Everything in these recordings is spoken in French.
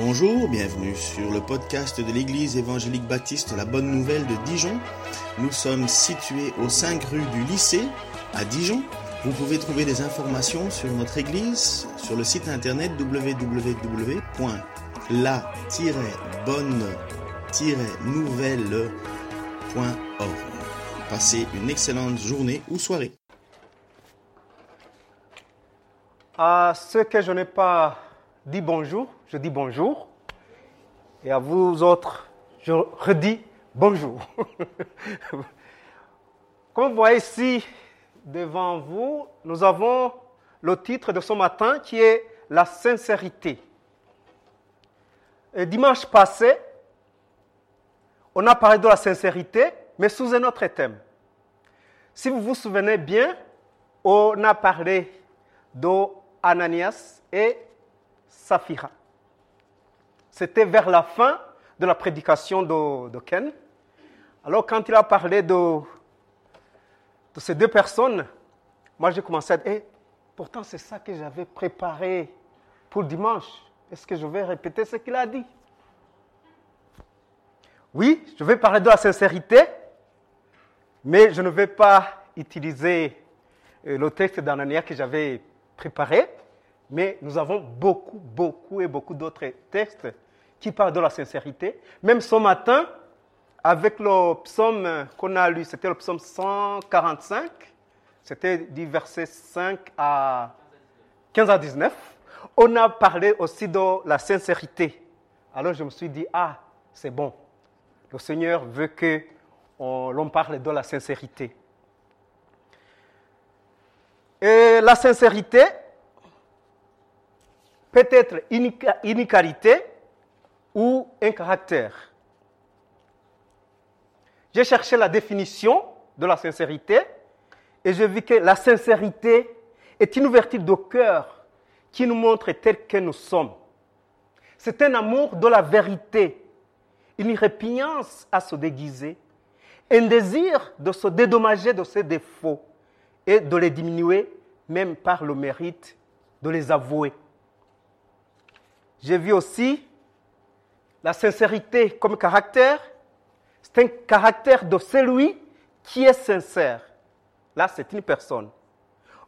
Bonjour, bienvenue sur le podcast de l'Église évangélique baptiste La Bonne Nouvelle de Dijon. Nous sommes situés aux 5 rue du lycée à Dijon. Vous pouvez trouver des informations sur notre Église sur le site internet www.la-bonne-nouvelle.org. Passez une excellente journée ou soirée. À ceux que je n'ai pas dit bonjour, je dis bonjour. Et à vous autres, je redis bonjour. Comme vous voyez ici devant vous, nous avons le titre de ce matin qui est La sincérité. Dimanche passé, on a parlé de la sincérité, mais sous un autre thème. Si vous vous souvenez bien, on a parlé d'Ananias et Saphira. C'était vers la fin de la prédication de, Ken. Alors quand il a parlé de, ces deux personnes, moi j'ai commencé à dire, eh, pourtant c'est ça que j'avais préparé pour dimanche. Est-ce que je vais répéter ce qu'il a dit? Oui, je vais parler de la sincérité, mais je ne vais pas utiliser euh, le texte d'Anania que j'avais préparé. Mais nous avons beaucoup, beaucoup et beaucoup d'autres textes qui parlent de la sincérité. Même ce matin, avec le psaume qu'on a lu, c'était le psaume 145, c'était du verset 5 à 15 à 19, on a parlé aussi de la sincérité. Alors je me suis dit, ah, c'est bon. Le Seigneur veut que l'on parle de la sincérité. Et la sincérité, peut être une qualité ou un caractère. J'ai cherché la définition de la sincérité et j'ai vu que la sincérité est une ouverture de cœur qui nous montre tel que nous sommes. C'est un amour de la vérité, une répugnance à se déguiser, un désir de se dédommager de ses défauts et de les diminuer, même par le mérite de les avouer. J'ai vu aussi la sincérité comme caractère. C'est un caractère de celui qui est sincère. Là, c'est une personne.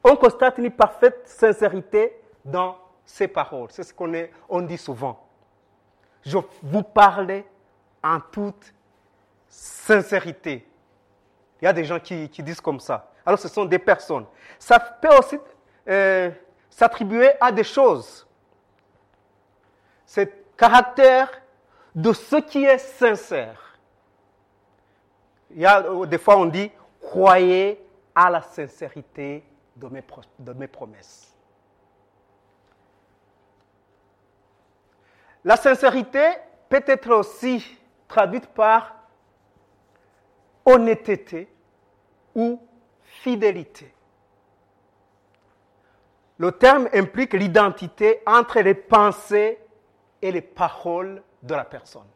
On constate une parfaite sincérité dans ses paroles. C'est ce qu'on on dit souvent. Je vous parle en toute sincérité. Il y a des gens qui, disent comme ça. Alors, ce sont des personnes. Ça peut aussi euh, s'attribuer à des choses c'est caractère de ce qui est sincère. Il y a, euh, des fois, on dit croyez à la sincérité de mes, de mes promesses. La sincérité peut être aussi traduite par honnêteté ou fidélité. Le terme implique l'identité entre les pensées et les paroles de la personne.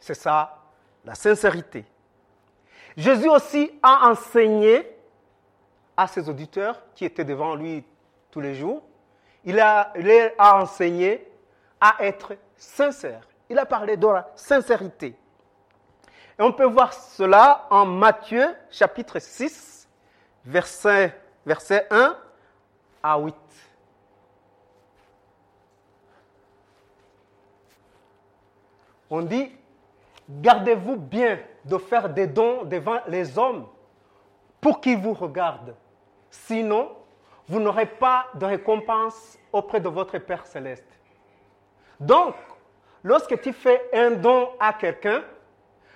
C'est ça, la sincérité. Jésus aussi a enseigné à ses auditeurs qui étaient devant lui tous les jours, il a, enseigné à être sincère. Il a parlé de la sincérité. Et on peut voir cela en Matthieu chapitre 6, verset, verset 1 à 8. On dit, gardez-vous bien de faire des dons devant les hommes pour qu'ils vous regardent. Sinon, vous n'aurez pas de récompense auprès de votre Père céleste. Donc, lorsque tu fais un don à quelqu'un,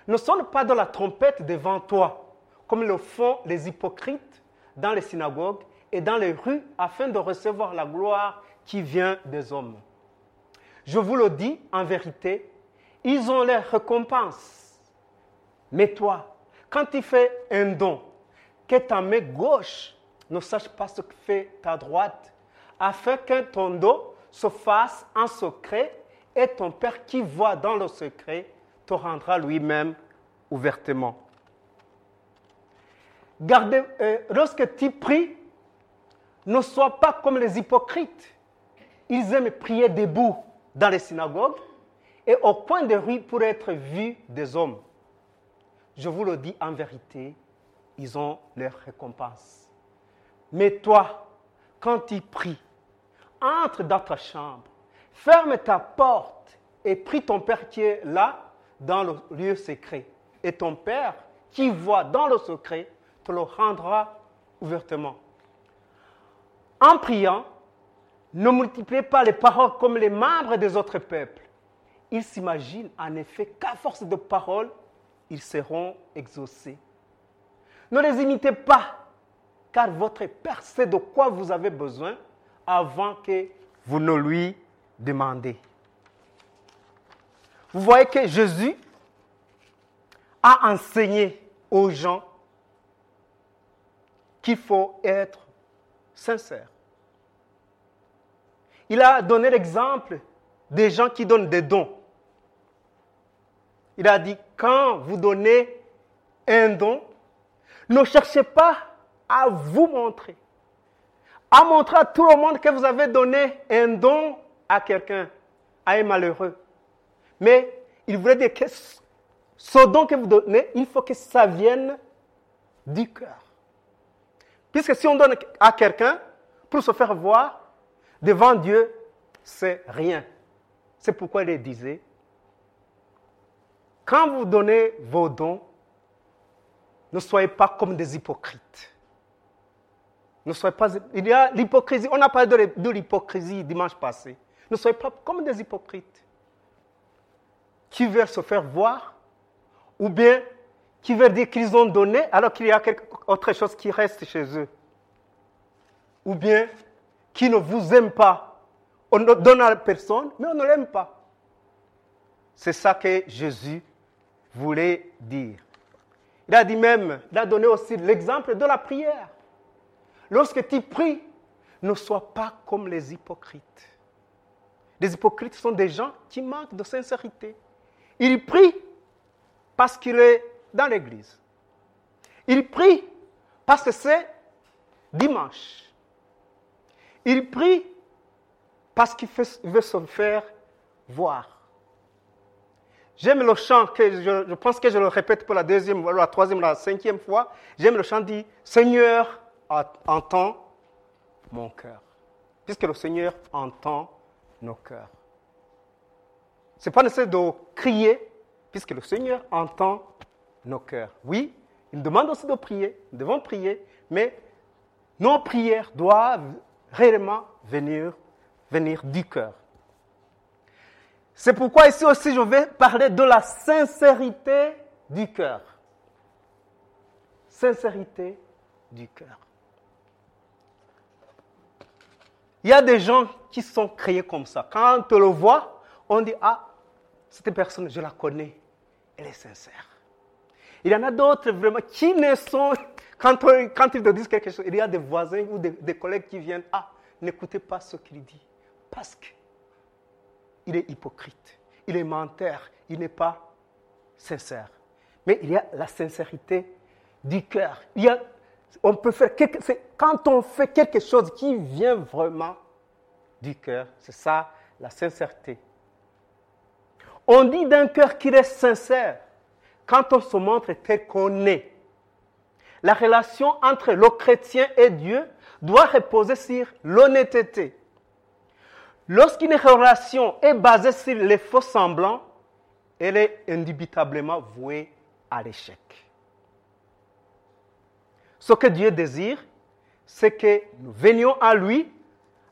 ne sonne pas de la trompette devant toi, comme le font les hypocrites dans les synagogues et dans les rues, afin de recevoir la gloire qui vient des hommes. Je vous le dis en vérité, ils ont leur récompense. Mais toi, quand tu fais un don, que ta main gauche ne sache pas ce que fait ta droite, afin que ton dos se fasse en secret et ton Père qui voit dans le secret te rendra lui-même ouvertement. Gardez, euh, lorsque tu pries, ne sois pas comme les hypocrites. Ils aiment prier debout dans les synagogues et au coin des rues pour être vus des hommes. Je vous le dis en vérité, ils ont leur récompense. Mais toi, quand tu pries, entre dans ta chambre, ferme ta porte et prie ton Père qui est là dans le lieu secret. Et ton Père qui voit dans le secret te le rendra ouvertement. En priant, ne multipliez pas les paroles comme les membres des autres peuples. Ils s'imaginent en effet qu'à force de paroles, ils seront exaucés. Ne les imitez pas, car votre Père sait de quoi vous avez besoin avant que vous ne lui demandez. Vous voyez que Jésus a enseigné aux gens qu'il faut être sincère. Il a donné l'exemple des gens qui donnent des dons. Il a dit, quand vous donnez un don, ne cherchez pas à vous montrer, à montrer à tout le monde que vous avez donné un don à quelqu'un, à un malheureux. Mais il voulait dire que ce don que vous donnez, il faut que ça vienne du cœur. Puisque si on donne à quelqu'un pour se faire voir, devant Dieu, c'est rien. C'est pourquoi il disait, quand vous donnez vos dons, ne soyez pas comme des hypocrites. Ne soyez pas, il y a l'hypocrisie, on a parlé de l'hypocrisie dimanche passé. Ne soyez pas comme des hypocrites qui veulent se faire voir ou bien qui veulent dire qu'ils ont donné alors qu'il y a quelque autre chose qui reste chez eux. Ou bien qui ne vous aiment pas. On ne donne à personne, mais on ne l'aime pas. C'est ça que Jésus voulait dire. Il a dit même, il a donné aussi l'exemple de la prière. Lorsque tu pries, ne sois pas comme les hypocrites. Les hypocrites sont des gens qui manquent de sincérité. Ils prient parce qu'il est dans l'église. Il prie parce que c'est dimanche. Il prie parce qu'il veut se faire voir. J'aime le chant que je, pense que je le répète pour la deuxième, la troisième, la cinquième fois. J'aime le chant dit Seigneur, entends mon cœur. Puisque le Seigneur entend nos cœurs. Ce n'est pas nécessaire de crier, puisque le Seigneur entend nos cœurs. Oui, il demande aussi de prier, nous devons prier, mais nos prières doivent réellement venir, venir du cœur. C'est pourquoi ici aussi je vais parler de la sincérité du cœur. Sincérité du cœur. Il y a des gens qui sont créés comme ça. Quand on le voit, on dit, ah, cette personne, je la connais, elle est sincère. Il y en a d'autres vraiment qui ne sont, quand, quand ils te disent quelque chose, il y a des voisins ou des, collègues qui viennent, ah, n'écoutez pas ce qu'il dit, parce qu'il est hypocrite, il est menteur, il n'est pas sincère. Mais il y a la sincérité du cœur. Il y a, quand on fait quelque chose qui vient vraiment du cœur, c'est ça la sincérité. On dit d'un cœur qu'il est sincère quand on se montre tel qu'on est. La relation entre le chrétien et Dieu doit reposer sur l'honnêteté. Lorsqu'une relation est basée sur les faux semblants, elle est indubitablement vouée à l'échec. Ce que Dieu désire, c'est que nous venions à lui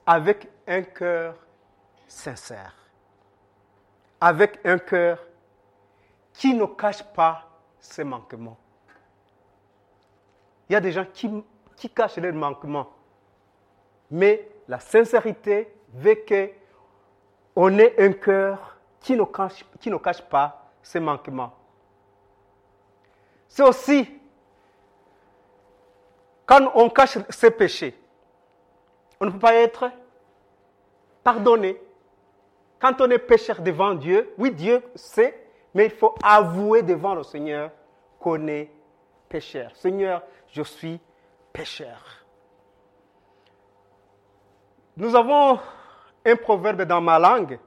avec un cœur sincère avec un cœur qui ne cache pas ses manquements. Il y a des gens qui, cachent leurs manquements. Mais la sincérité veut qu'on ait un cœur qui ne cache, qui ne cache pas ses manquements. C'est aussi quand on cache ses péchés, on ne peut pas être pardonné. Quand on est pécheur devant Dieu, oui, Dieu sait, mais il faut avouer devant le Seigneur qu'on est pécheur. Seigneur, je suis pécheur. Nous avons un proverbe dans ma langue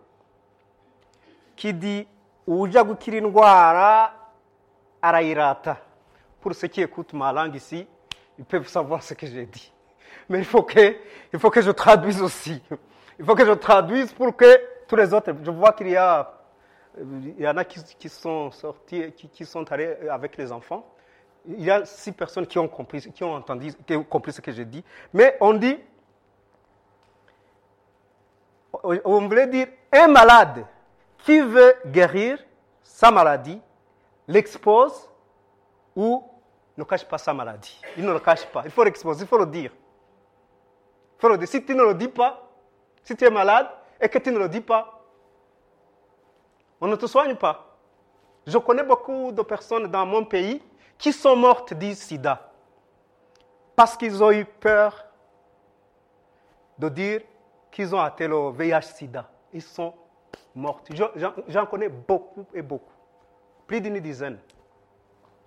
qui dit indwara arayirata pour ceux qui écoutent ma langue ici ils peuvent savoir ce que j'ai dit. Mais il faut que il faut que je traduise aussi. Il faut que je traduise pour que tous les autres je vois qu'il y a il y en a qui, qui sont sortis qui, qui sont allés avec les enfants. Il y a six personnes qui ont compris qui ont entendu qui ont compris ce que j'ai dit. Mais on dit on voulait dire un malade qui veut guérir sa maladie l'expose ou ne cache pas sa maladie. Il ne le cache pas. Il faut l'exposer, il faut le dire. Il faut le dire. Si tu ne le dis pas, si tu es malade et que tu ne le dis pas, on ne te soigne pas. Je connais beaucoup de personnes dans mon pays qui sont mortes du sida parce qu'ils ont eu peur de dire qu'ils ont atteint le VIH-Sida. Ils sont morts. J'en connais beaucoup et beaucoup, plus d'une dizaine,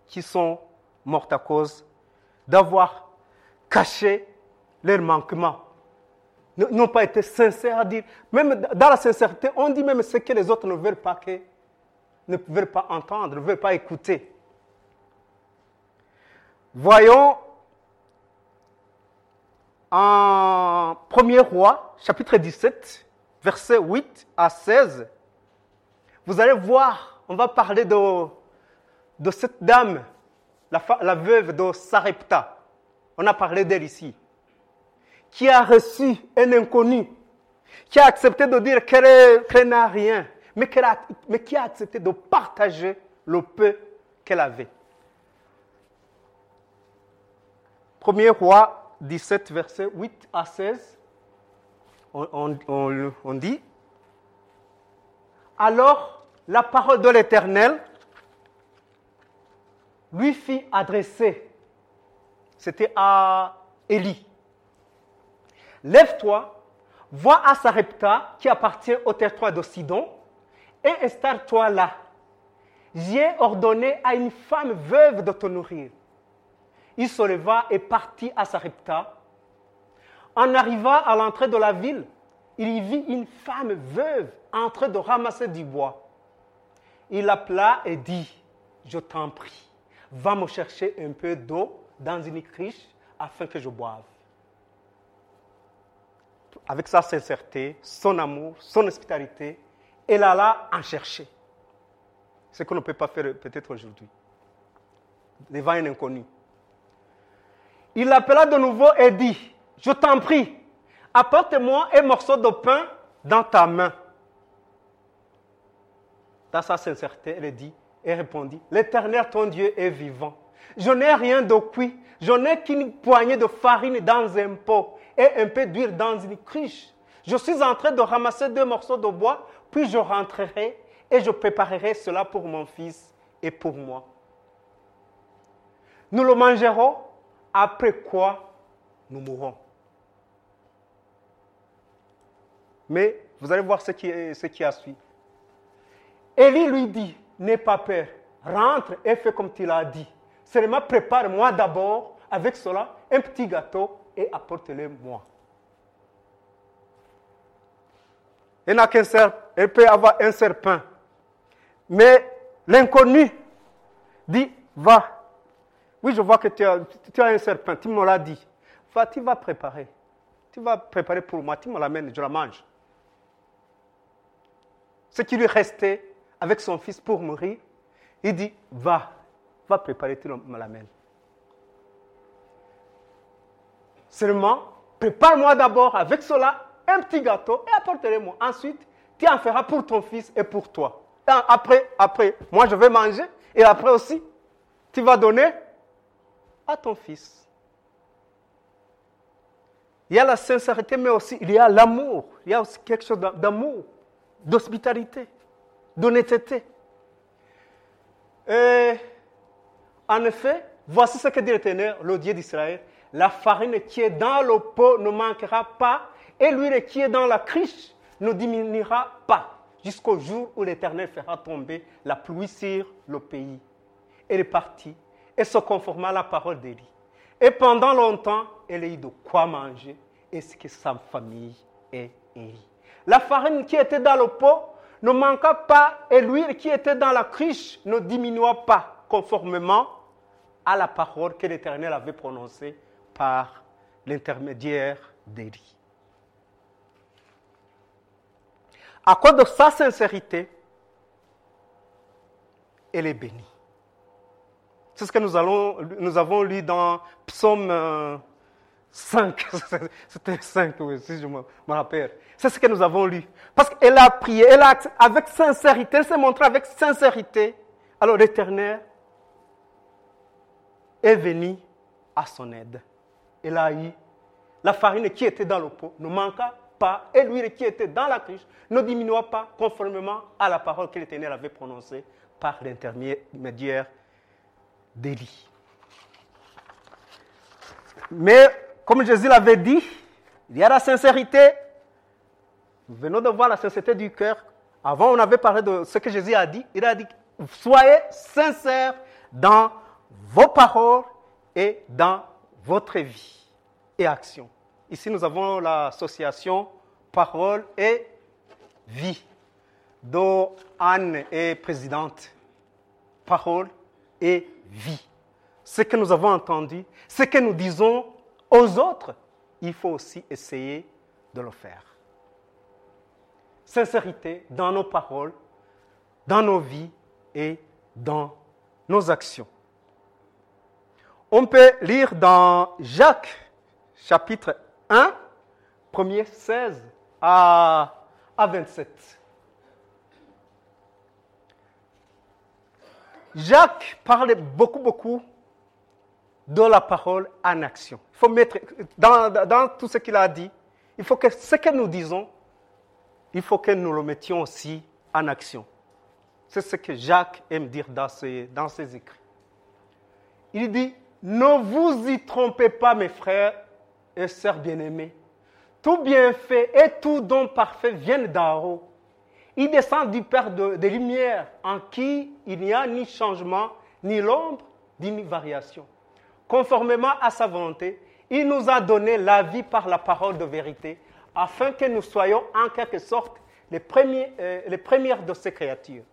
qui sont mortes à cause d'avoir caché leurs manquements. Ils n'ont pas été sincères à dire. Même dans la sincérité, on dit même ce que les autres ne veulent pas, ne veulent pas entendre, ne veulent pas écouter. Voyons en 1er roi, chapitre 17, versets 8 à 16. Vous allez voir, on va parler de, de cette dame, la, la veuve de Sarepta. On a parlé d'elle ici. Qui a reçu un inconnu, qui a accepté de dire qu'elle n'a rien, mais, a, mais qui a accepté de partager le peu qu'elle avait. Premier roi 17, versets 8 à 16, on, dit, alors la parole de l'Éternel lui fit adresser, c'était à Élie, lève-toi, vois à Sarepta qui appartient au territoire de Sidon, et installe-toi là. J'ai ordonné à une femme veuve de te nourrir. Il se leva et partit à Sarepta. En arrivant à l'entrée de la ville, il y vit une femme veuve en train de ramasser du bois. Il l'appela et dit, je t'en prie, va me chercher un peu d'eau dans une criche afin que je boive. Avec sa sincérité, son amour, son hospitalité, elle alla en chercher. Ce qu'on ne peut pas faire peut-être aujourd'hui, devant un inconnu. Il l'appela de nouveau et dit, je t'en prie, apporte-moi un morceau de pain dans ta main. Dans sa sincérité, elle dit, et répondit, l'Éternel ton Dieu est vivant. Je n'ai rien de cuit, je n'ai qu'une poignée de farine dans un pot et un peu d'huile dans une cruche. Je suis en train de ramasser deux morceaux de bois, puis je rentrerai et je préparerai cela pour mon fils et pour moi. Nous le mangerons, après quoi nous mourrons. Mais vous allez voir ce qui, ce qui a suivi. Élie lui dit, n'aie pas peur, rentre et fais comme tu l'as dit. Seulement prépare-moi d'abord avec cela un petit gâteau et apporte-le moi. Elle n'a qu'un serpent, elle peut avoir un serpent. Mais l'inconnu dit, va. Oui, je vois que tu as, un serpent, tu me l'as dit. Va, tu vas préparer. Tu vas préparer pour moi, tu me l'amènes, je la mange. Ce qui lui restait avec son fils pour mourir, il dit, va, va préparer, tu me l'amènes. Seulement, prépare-moi d'abord avec cela un petit gâteau et apporte-le-moi. Ensuite, tu en feras pour ton fils et pour toi. Après, après, moi je vais manger et après aussi, tu vas donner à ton fils. Il y a la sincérité, mais aussi il y a l'amour. Il y a aussi quelque chose d'amour, d'hospitalité, d'honnêteté. Et en effet, voici ce que dit l'Éternel, le Dieu d'Israël. La farine qui est dans le pot ne manquera pas, et l'huile qui est dans la criche ne diminuera pas, jusqu'au jour où l'Éternel fera tomber la pluie sur le pays. Elle est partie et se conforma à la parole d'Élie. Et pendant longtemps, elle a eu de quoi manger et ce que sa famille est Élie. La farine qui était dans le pot ne manqua pas et l'huile qui était dans la cruche ne diminua pas conformément à la parole que l'Éternel avait prononcée par l'intermédiaire d'Élie. À cause de sa sincérité, elle est bénie. C'est ce que nous, avons lu dans Psaume 5. Euh, C'était 5, oui, si je me rappelle. C'est ce que nous avons lu. Parce qu'elle a prié, elle a, avec sincérité, elle s'est montrée avec sincérité. Alors l'Éternel est venu à son aide. Elle a eu la farine qui était dans le pot, ne manqua pas, et l'huile qui était dans la cruche ne diminua pas conformément à la parole que l'Éternel avait prononcée par l'intermédiaire d'Élie. Mais comme Jésus l'avait dit, il y a la sincérité. Nous venons de voir la sincérité du cœur. Avant, on avait parlé de ce que Jésus a dit. Il a dit, soyez sincères dans vos paroles et dans votre vie et action. Ici, nous avons l'association parole et vie, dont Anne est présidente. Parole et vie. Ce que nous avons entendu, ce que nous disons aux autres, il faut aussi essayer de le faire. Sincérité dans nos paroles, dans nos vies et dans nos actions. On peut lire dans Jacques chapitre 1, premier 16 à, à 27. Jacques parle beaucoup, beaucoup de la parole en action. Il faut mettre, dans, tout ce qu'il a dit, il faut que ce que nous disons, il faut que nous le mettions aussi en action. C'est ce que Jacques aime dire dans ses, dans ses écrits. Il dit, ne vous y trompez pas, mes frères et sœurs bien-aimés. Tout bienfait et tout don parfait viennent d'en haut il descend du Père des Lumières, en qui il n'y a ni changement, ni l'ombre, ni variation. Conformément à sa volonté, il nous a donné la vie par la parole de vérité, afin que nous soyons en quelque sorte les, premiers, euh, les premières de ces créatures.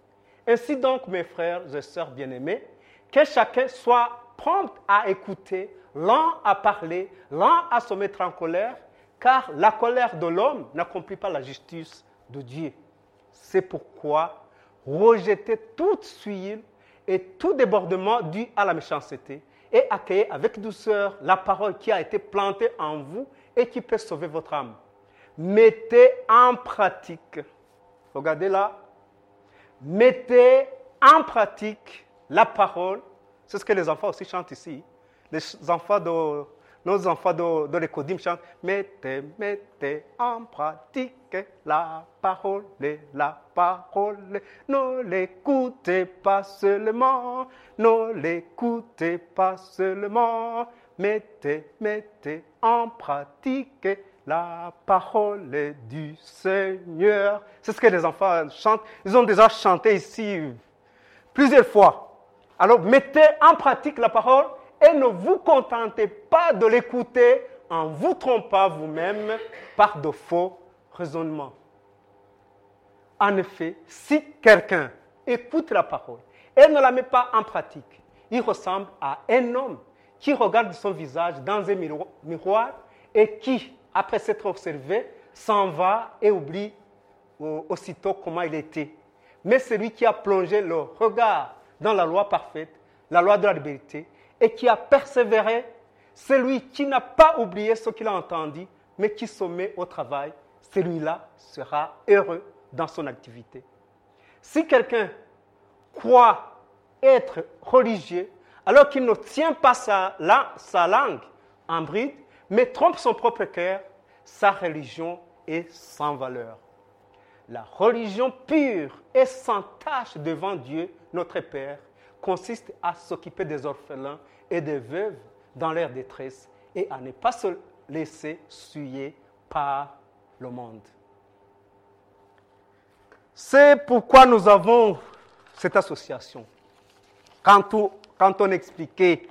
Ainsi donc, mes frères et sœurs bien-aimés, que chacun soit prompt à écouter, lent à parler, lent à se mettre en colère, car la colère de l'homme n'accomplit pas la justice de Dieu. C'est pourquoi rejetez toute suie et tout débordement dû à la méchanceté et accueillez avec douceur la parole qui a été plantée en vous et qui peut sauver votre âme. Mettez en pratique, regardez là, mettez en pratique la parole. C'est ce que les enfants aussi chantent ici. Les enfants de nos enfants de l'écodim chantent Mettez, mettez en pratique la parole, la parole. Ne l'écoutez pas seulement, ne l'écoutez pas seulement. Mettez, mettez en pratique la parole du Seigneur. C'est ce que les enfants chantent. Ils ont déjà chanté ici plusieurs fois. Alors mettez en pratique la parole et ne vous contentez pas de l'écouter en vous trompant vous-même par de faux raisonnements. En effet, si quelqu'un écoute la parole et ne la met pas en pratique, il ressemble à un homme qui regarde son visage dans un miroir et qui, après s'être observé, s'en va et oublie aussitôt comment il était. Mais celui qui a plongé le regard dans la loi parfaite, la loi de la liberté, et qui a persévéré, celui qui n'a pas oublié ce qu'il a entendu, mais qui se met au travail, celui-là sera heureux dans son activité. Si quelqu'un croit être religieux, alors qu'il ne tient pas sa, sa langue en bride, mais trompe son propre cœur, sa religion est sans valeur. La religion pure et sans tâche devant Dieu, notre Père, consiste à s'occuper des orphelins et des veuves dans leur détresse et à ne pas se laisser suyer par le monde. C'est pourquoi nous avons cette association. Quand on, expliquait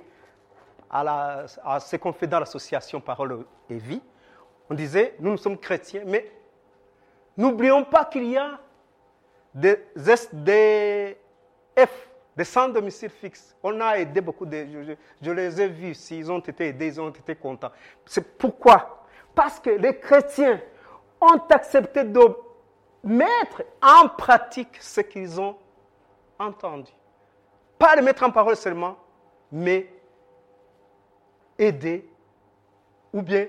à, à ce qu'on fait dans l'association Parole et Vie, on disait, nous, nous sommes chrétiens, mais n'oublions pas qu'il y a des SDF, des sans domicile fixe. On a aidé beaucoup de... Je, je les ai vus, s'ils ont été aidés, ils ont été contents. C'est pourquoi? Parce que les chrétiens ont accepté de mettre en pratique ce qu'ils ont entendu. Pas le mettre en parole seulement, mais aider ou bien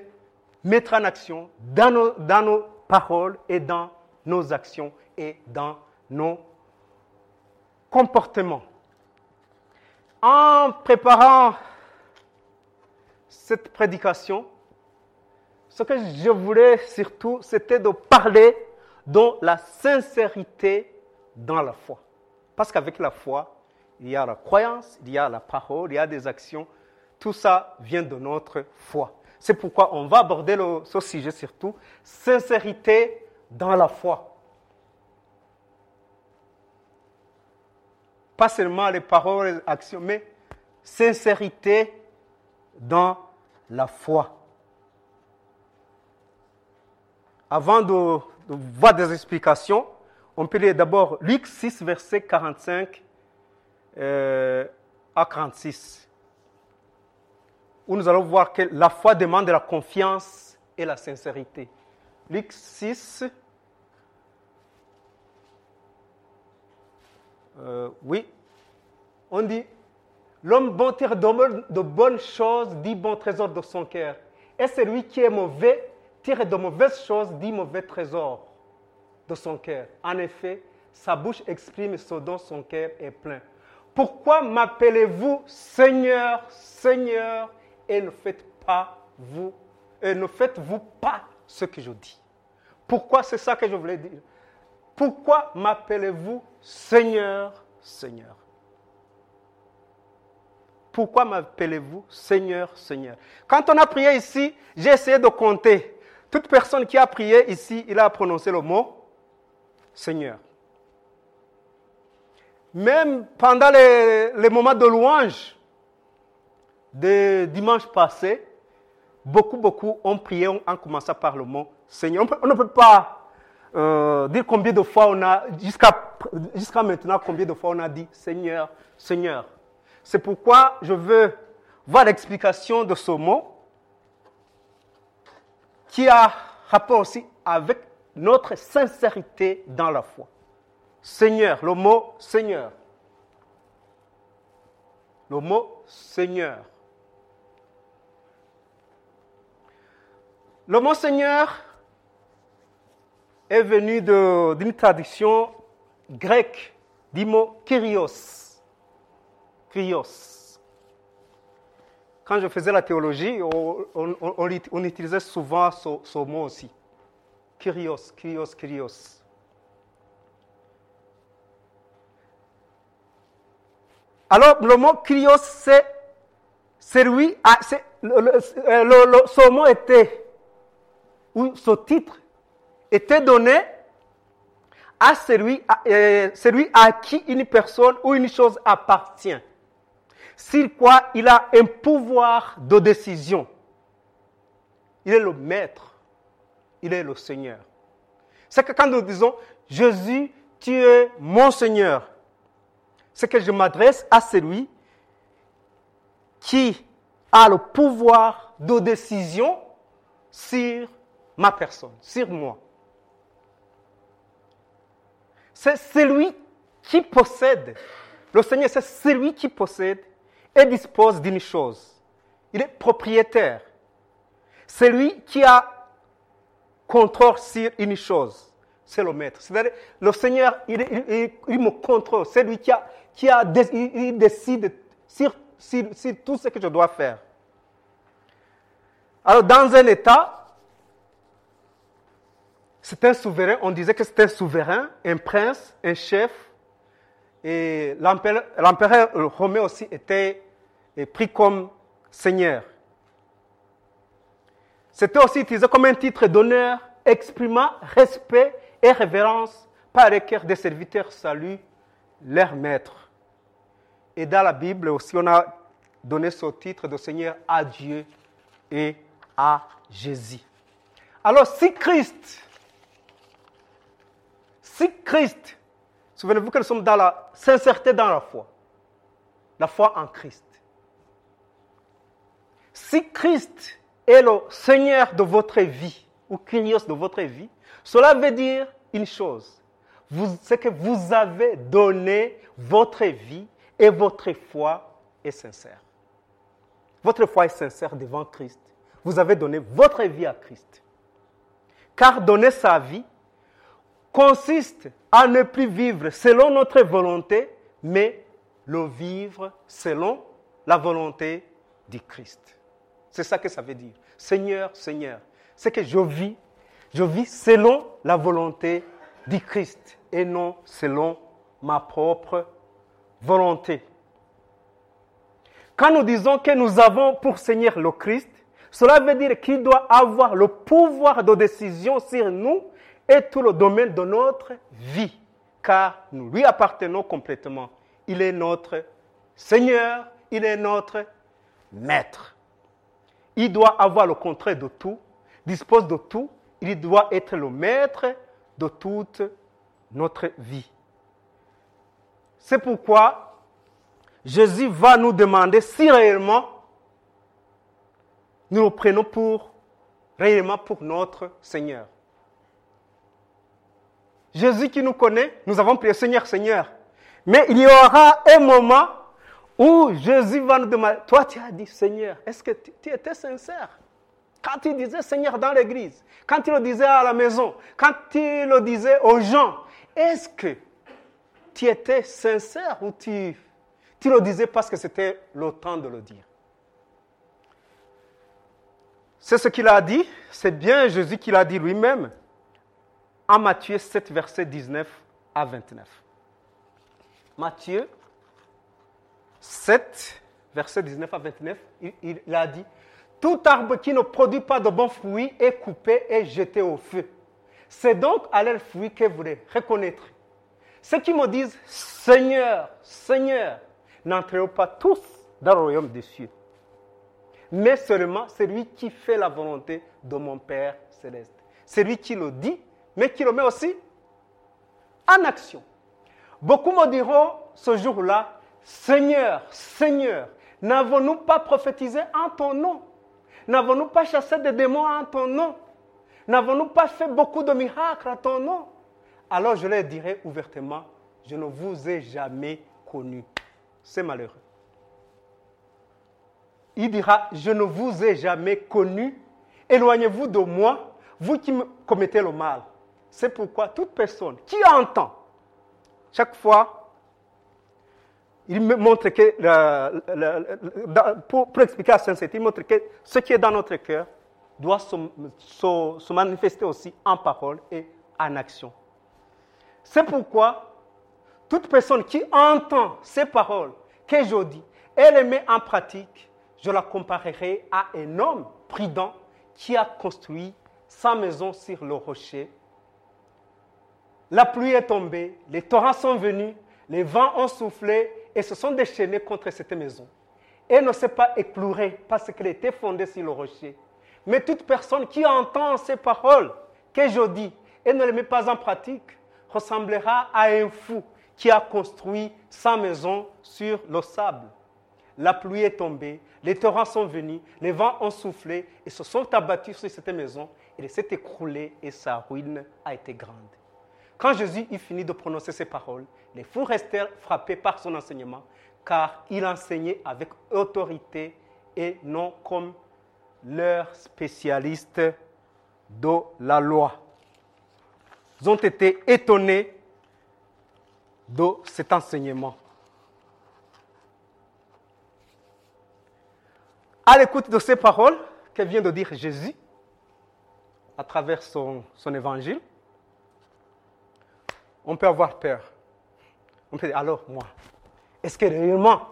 mettre en action dans nos, dans nos paroles et dans nos actions et dans nos comportements. En préparant cette prédication, ce que je voulais surtout, c'était de parler de la sincérité dans la foi. Parce qu'avec la foi, il y a la croyance, il y a la parole, il y a des actions. Tout ça vient de notre foi. C'est pourquoi on va aborder le, ce sujet surtout, sincérité dans la foi. Pas seulement les paroles et les actions, mais sincérité dans la foi. Avant de, voir des explications, on peut lire d'abord Luc 6, verset 45 euh, à 46, où nous allons voir que la foi demande la confiance et la sincérité. Luc 6, euh, oui, on dit, l'homme bon tire de bonnes choses, dit bon trésor de son cœur. Et celui qui est mauvais tire de mauvaises choses, dit mauvais trésor de son cœur. En effet, sa bouche exprime ce dont son cœur est plein. Pourquoi m'appelez-vous Seigneur, Seigneur, et ne faites pas vous, et ne faites-vous pas ce que je dis? Pourquoi c'est ça que je voulais dire? Pourquoi m'appelez-vous Seigneur, Seigneur? Pourquoi m'appelez-vous Seigneur, Seigneur? Quand on a prié ici, j'ai essayé de compter. Toute personne qui a prié ici, il a prononcé le mot Seigneur. Même pendant les, moments de louange de dimanche passé, beaucoup, beaucoup ont prié en commençant par le mot Seigneur. On, ne peut pas euh, dire combien de fois on a, jusqu'à maintenant, combien de fois on a dit Seigneur, Seigneur. C'est pourquoi je veux voir l'explication de ce mot qui a rapport aussi avec notre sincérité dans la foi. Seigneur, le mot Seigneur. Le mot Seigneur. Le mot Seigneur est venu d'une tradition grecque du mot Kyrios. Kyrios. Quand je faisais la théologie, on, utilisait souvent ce, mot aussi. Kyrios, Kyrios, Kyrios. Alors, le mot Kyrios, c'est celui, le, ce mot était, ou ce titre était donné à celui, à, euh, celui à qui une personne ou une chose appartient, sur quoi il a un pouvoir de décision. Il est le maître, il est le Seigneur. C'est que quand nous disons, Jésus, tu es mon Seigneur, c'est que je m'adresse à celui qui a le pouvoir de décision sur ma personne, sur moi. C'est celui qui possède. Le Seigneur, c'est celui qui possède et dispose d'une chose. Il est propriétaire. C'est lui qui a contrôle sur une chose. C'est le maître. C'est-à-dire, le Seigneur, il, me contrôle. C'est lui qui a, qui a, décide sur, tout ce que je dois faire. Alors, dans un État, c'est un souverain, on disait que c'était un souverain, un prince, un chef. Et l'empereur romain aussi était pris comme seigneur. C'était aussi utilisé comme un titre d'honneur exprimant respect et révérence par lesquels des serviteurs saluent leur maître. Et dans la Bible aussi, on a donné ce titre de Seigneur à Dieu et à Jésus. Alors, si Christ, si Christ Souvenez-vous que nous sommes dans la sincérité dans la foi. La foi en Christ. Si Christ est le Seigneur de votre vie, ou Kyrios de votre vie, cela veut dire une chose. C'est que vous avez donné votre vie et votre foi est sincère. Votre foi est sincère devant Christ. Vous avez donné votre vie à Christ. Car donner sa vie consiste à ne plus vivre selon notre volonté, mais le vivre selon la volonté du Christ. C'est ça que ça veut dire. Seigneur, Seigneur, c'est que je vis, je vis selon la volonté du Christ et non selon ma propre volonté. Quand nous disons que nous avons pour Seigneur le Christ, cela veut dire qu'il doit avoir le pouvoir de décision sur nous et tout le domaine de notre vie, car nous lui appartenons complètement. Il est notre Seigneur, il est notre Maître. Il doit avoir le contrôle de tout, dispose de tout, il doit être le Maître de toute notre vie. C'est pourquoi Jésus va nous demander si réellement nous le prenons pour réellement pour notre Seigneur. Jésus qui nous connaît, nous avons prié Seigneur, Seigneur. Mais il y aura un moment où Jésus va nous demander, toi tu as dit Seigneur, est-ce que tu, étais sincère? Quand tu disais Seigneur dans l'église, quand tu le disais à la maison, quand tu le disais aux gens, est-ce que tu étais sincère ou tu, tu le disais parce que c'était le temps de le dire? C'est ce qu'il a dit, c'est bien Jésus qui l'a dit lui-même Matthieu 7, verset 19 à 29. Matthieu 7, verset 19 à 29, il, a dit, Tout arbre qui ne produit pas de bons fruits est coupé et jeté au feu. C'est donc à leurs fruits que vous les reconnaîtrez. Ceux qui me disent, Seigneur, Seigneur, n'entreront pas tous dans le royaume des cieux, mais seulement celui qui fait la volonté de mon Père céleste. Celui qui le dit mais qui le met aussi en action. Beaucoup me diront ce jour-là, Seigneur, Seigneur, n'avons-nous pas prophétisé en ton nom? N'avons-nous pas chassé des démons en ton nom? N'avons-nous pas fait beaucoup de miracles en ton nom? Alors je leur dirai ouvertement, je ne vous ai jamais connu. C'est malheureux. Il dira, je ne vous ai jamais connu. Éloignez-vous de moi, vous qui commettez le mal. C'est pourquoi toute personne qui entend, chaque fois, il me montre que, pour, expliquer la sincérité, il montre que ce qui est dans notre cœur doit se, manifester aussi en parole et en action. C'est pourquoi toute personne qui entend ces paroles que je dis et les met en pratique, je la comparerai à un homme prudent qui a construit sa maison sur le rocher la pluie est tombée, les torrents sont venus, les vents ont soufflé et se sont déchaînés contre cette maison. Elle ne s'est pas éclourée parce qu'elle était fondée sur le rocher. Mais toute personne qui entend ces paroles que je dis et ne les met pas en pratique ressemblera à un fou qui a construit sa maison sur le sable. La pluie est tombée, les torrents sont venus, les vents ont soufflé et se sont abattus sur cette maison. Elle s'est écroulée et sa ruine a été grande. Quand Jésus eut fini de prononcer ces paroles, les fous restèrent frappés par son enseignement, car il enseignait avec autorité et non comme leurs spécialistes de la loi. Ils ont été étonnés de cet enseignement. À l'écoute de ces paroles que vient de dire Jésus à travers son, son évangile, on peut avoir peur. On peut dire, alors moi, est-ce que réellement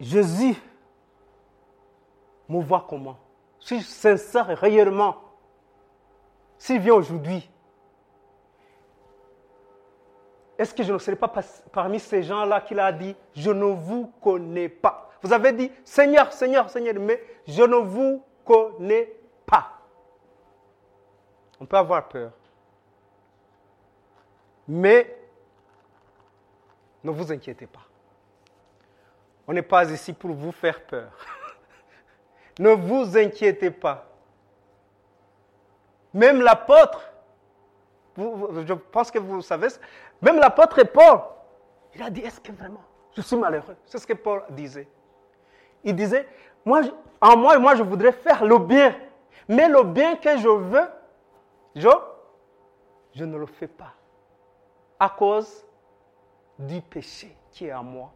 Jésus me voit comment? Si sincère réellement, s'il vient aujourd'hui, est-ce que je ne serai pas parmi ces gens-là qu'il a dit, je ne vous connais pas? Vous avez dit, Seigneur, Seigneur, Seigneur, mais je ne vous connais. On peut avoir peur. Mais ne vous inquiétez pas. On n'est pas ici pour vous faire peur. ne vous inquiétez pas. Même l'apôtre, je pense que vous savez, même l'apôtre Paul, il a dit, est-ce que vraiment je suis malheureux? C'est ce que Paul disait. Il disait, moi, en moi, moi, je voudrais faire le bien. Mais le bien que je veux, je, je ne le fais pas. À cause du péché qui est en moi.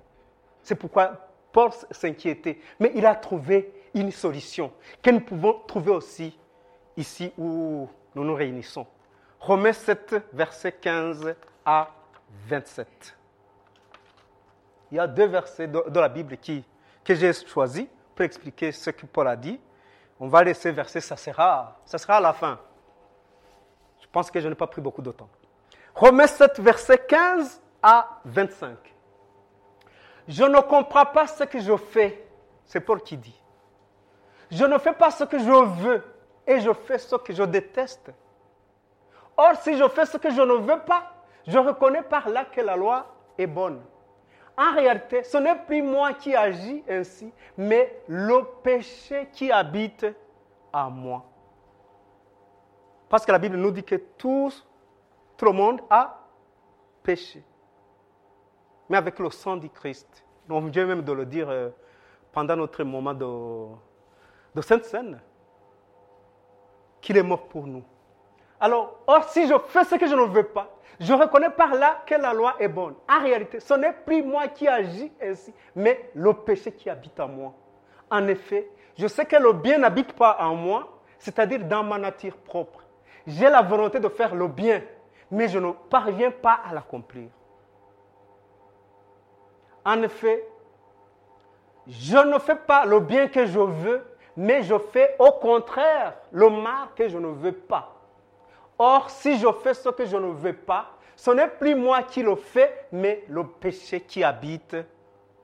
C'est pourquoi Paul s'inquiétait. Mais il a trouvé une solution que nous pouvons trouver aussi ici où nous nous réunissons. Romains 7, verset 15 à 27. Il y a deux versets de, la Bible qui, que j'ai choisis pour expliquer ce que Paul a dit. On va laisser verset, ça sera, ça sera à la fin. Pense que je n'ai pas pris beaucoup de temps. Romains 7, verset 15 à 25. Je ne comprends pas ce que je fais. C'est Paul qui dit. Je ne fais pas ce que je veux et je fais ce que je déteste. Or, si je fais ce que je ne veux pas, je reconnais par là que la loi est bonne. En réalité, ce n'est plus moi qui agis ainsi, mais le péché qui habite en moi. Parce que la Bible nous dit que tout, tout le monde a péché. Mais avec le sang du Christ, on vient même de le dire euh, pendant notre moment de, de Sainte Seine, qu'il est mort pour nous. Alors, or, si je fais ce que je ne veux pas, je reconnais par là que la loi est bonne. En réalité, ce n'est plus moi qui agis ainsi, mais le péché qui habite en moi. En effet, je sais que le bien n'habite pas en moi, c'est-à-dire dans ma nature propre. J'ai la volonté de faire le bien, mais je ne parviens pas à l'accomplir. En effet, je ne fais pas le bien que je veux, mais je fais au contraire le mal que je ne veux pas. Or, si je fais ce que je ne veux pas, ce n'est plus moi qui le fais, mais le péché qui habite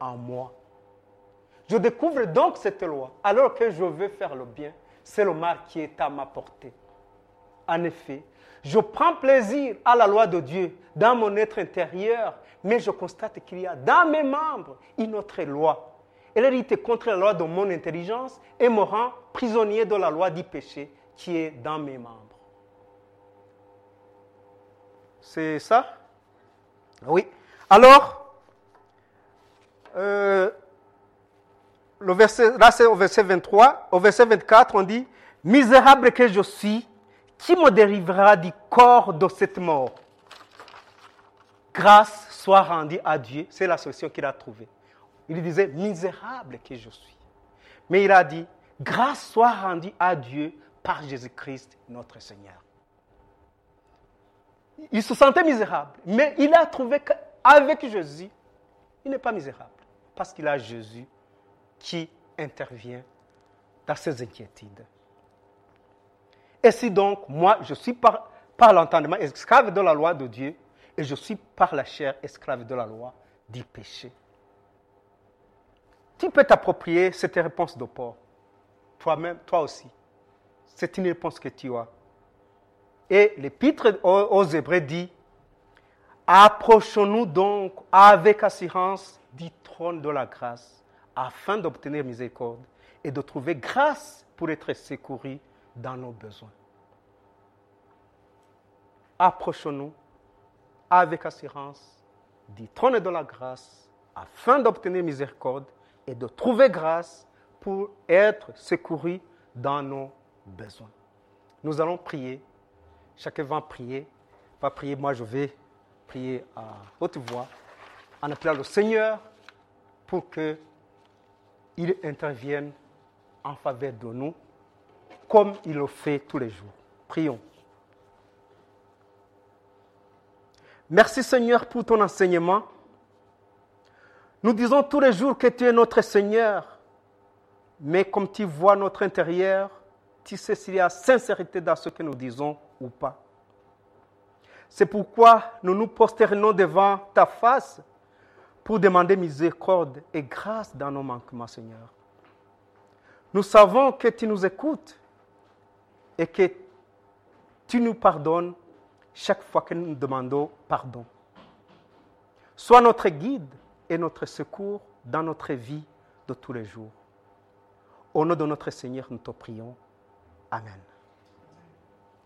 en moi. Je découvre donc cette loi, alors que je veux faire le bien, c'est le mal qui est à ma portée. En effet, je prends plaisir à la loi de Dieu dans mon être intérieur, mais je constate qu'il y a dans mes membres une autre loi elle hérite contre la loi de mon intelligence et me rend prisonnier de la loi du péché qui est dans mes membres. C'est ça? Oui. Alors, euh, le verset, là c'est au verset 23, au verset 24, on dit, Misérable que je suis, qui me dérivera du corps de cette mort? Grâce soit rendue à Dieu, c'est la solution qu'il a trouvée. Il disait, misérable que je suis. Mais il a dit, grâce soit rendue à Dieu par Jésus-Christ, notre Seigneur. Il se sentait misérable, mais il a trouvé qu'avec Jésus, il n'est pas misérable, parce qu'il a Jésus qui intervient dans ses inquiétudes. Et si donc, moi, je suis par, l'entendement esclave de la loi de Dieu, et je suis par la chair esclave de la loi du péché. Tu peux t'approprier cette réponse de Paul. Toi-même, toi aussi. C'est une réponse que tu as. Et l'épître aux Hébreux dit Approchons-nous donc avec assurance du trône de la grâce afin d'obtenir miséricorde et de trouver grâce pour être secourus dans nos besoins. Approchons-nous avec assurance du trône de la grâce afin d'obtenir miséricorde et de trouver grâce pour être secouru dans nos besoins. Nous allons prier. Chacun va prier. Va prier. Moi, je vais prier à haute voix en appelant le Seigneur pour qu'il intervienne en faveur de nous comme il le fait tous les jours. Prions. Merci Seigneur pour ton enseignement. Nous disons tous les jours que tu es notre Seigneur, mais comme tu vois notre intérieur, tu sais s'il y a sincérité dans ce que nous disons ou pas. C'est pourquoi nous nous prosternons devant ta face pour demander miséricorde et grâce dans nos manquements, Seigneur. Nous savons que tu nous écoutes et que tu nous pardonnes chaque fois que nous demandons pardon. Sois notre guide et notre secours dans notre vie de tous les jours. Au nom de notre Seigneur, nous te prions. Amen.